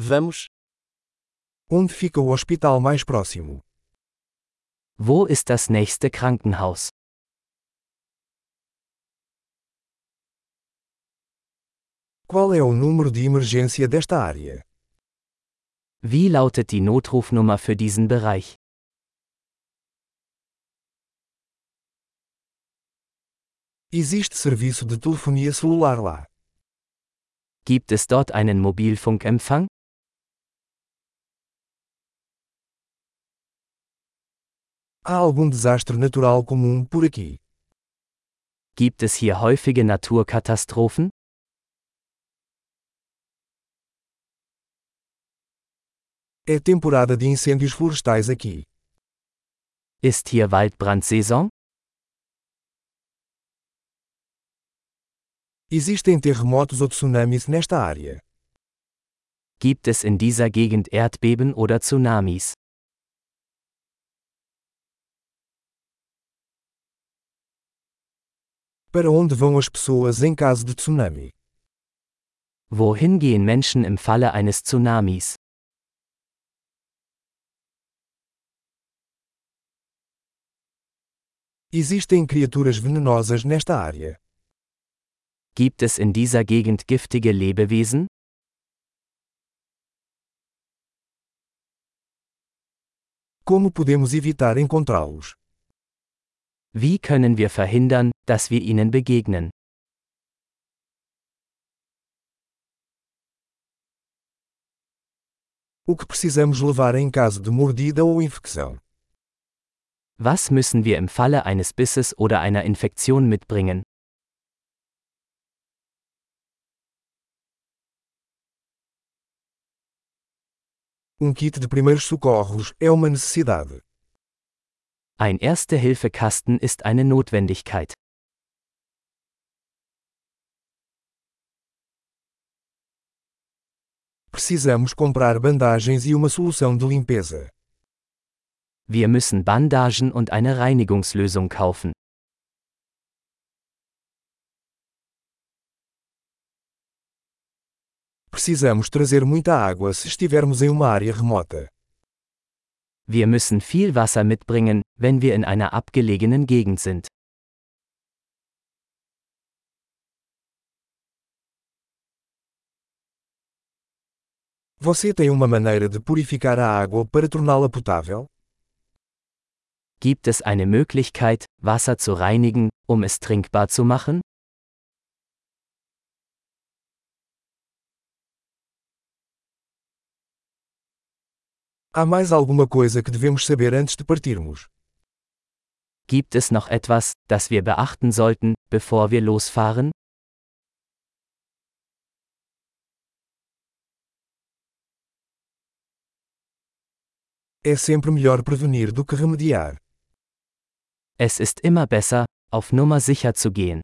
Vamos. Onde fica o hospital mais próximo? Wo ist das nächste Krankenhaus? Qual é o número de emergência desta área? Wie lautet die Notrufnummer für diesen Bereich? Existe serviço de telefonia celular lá. Gibt es dort einen Mobilfunkempfang? Há algum desastre natural comum por aqui? Gibt es hier häufige Naturkatastrophen? É temporada de incêndios florestais aqui. Ist hier Waldbrandsaison? Existem terremotos ou tsunamis nesta área. Gibt es in dieser Gegend Erdbeben oder Tsunamis? Para onde vão as pessoas em caso de tsunami? Wohin gehen Menschen im Falle eines Tsunamis? Existem criaturas venenosas nesta área. Gibt es in dieser Gegend giftige Lebewesen? Como podemos evitar encontrá-los? Wie können wir verhindern, dass wir ihnen begegnen? O que precisamos levar em caso de mordida ou infecção? Was müssen wir im Falle eines Bisses oder einer Infektion mitbringen? Um kit de primeiros socorros é uma necessidade. Ein Erste-Hilfe-Kasten ist eine Notwendigkeit. Precisamos comprar bandagens e uma solução de limpeza. Wir müssen Bandagen und eine Reinigungslösung kaufen. Precisamos trazer muita água se estivermos em uma área remota. Wir müssen viel Wasser mitbringen, wenn wir in einer abgelegenen Gegend sind. Você tem uma maneira de purificar a água para torná-la potável? Gibt es eine Möglichkeit, Wasser zu reinigen, um es trinkbar zu machen? Há mais alguma coisa que devemos saber antes de partirmos? Gibt es noch etwas, das wir beachten sollten, bevor wir losfahren? É sempre melhor prevenir do que remediar. Es ist immer besser, auf Nummer sicher zu gehen.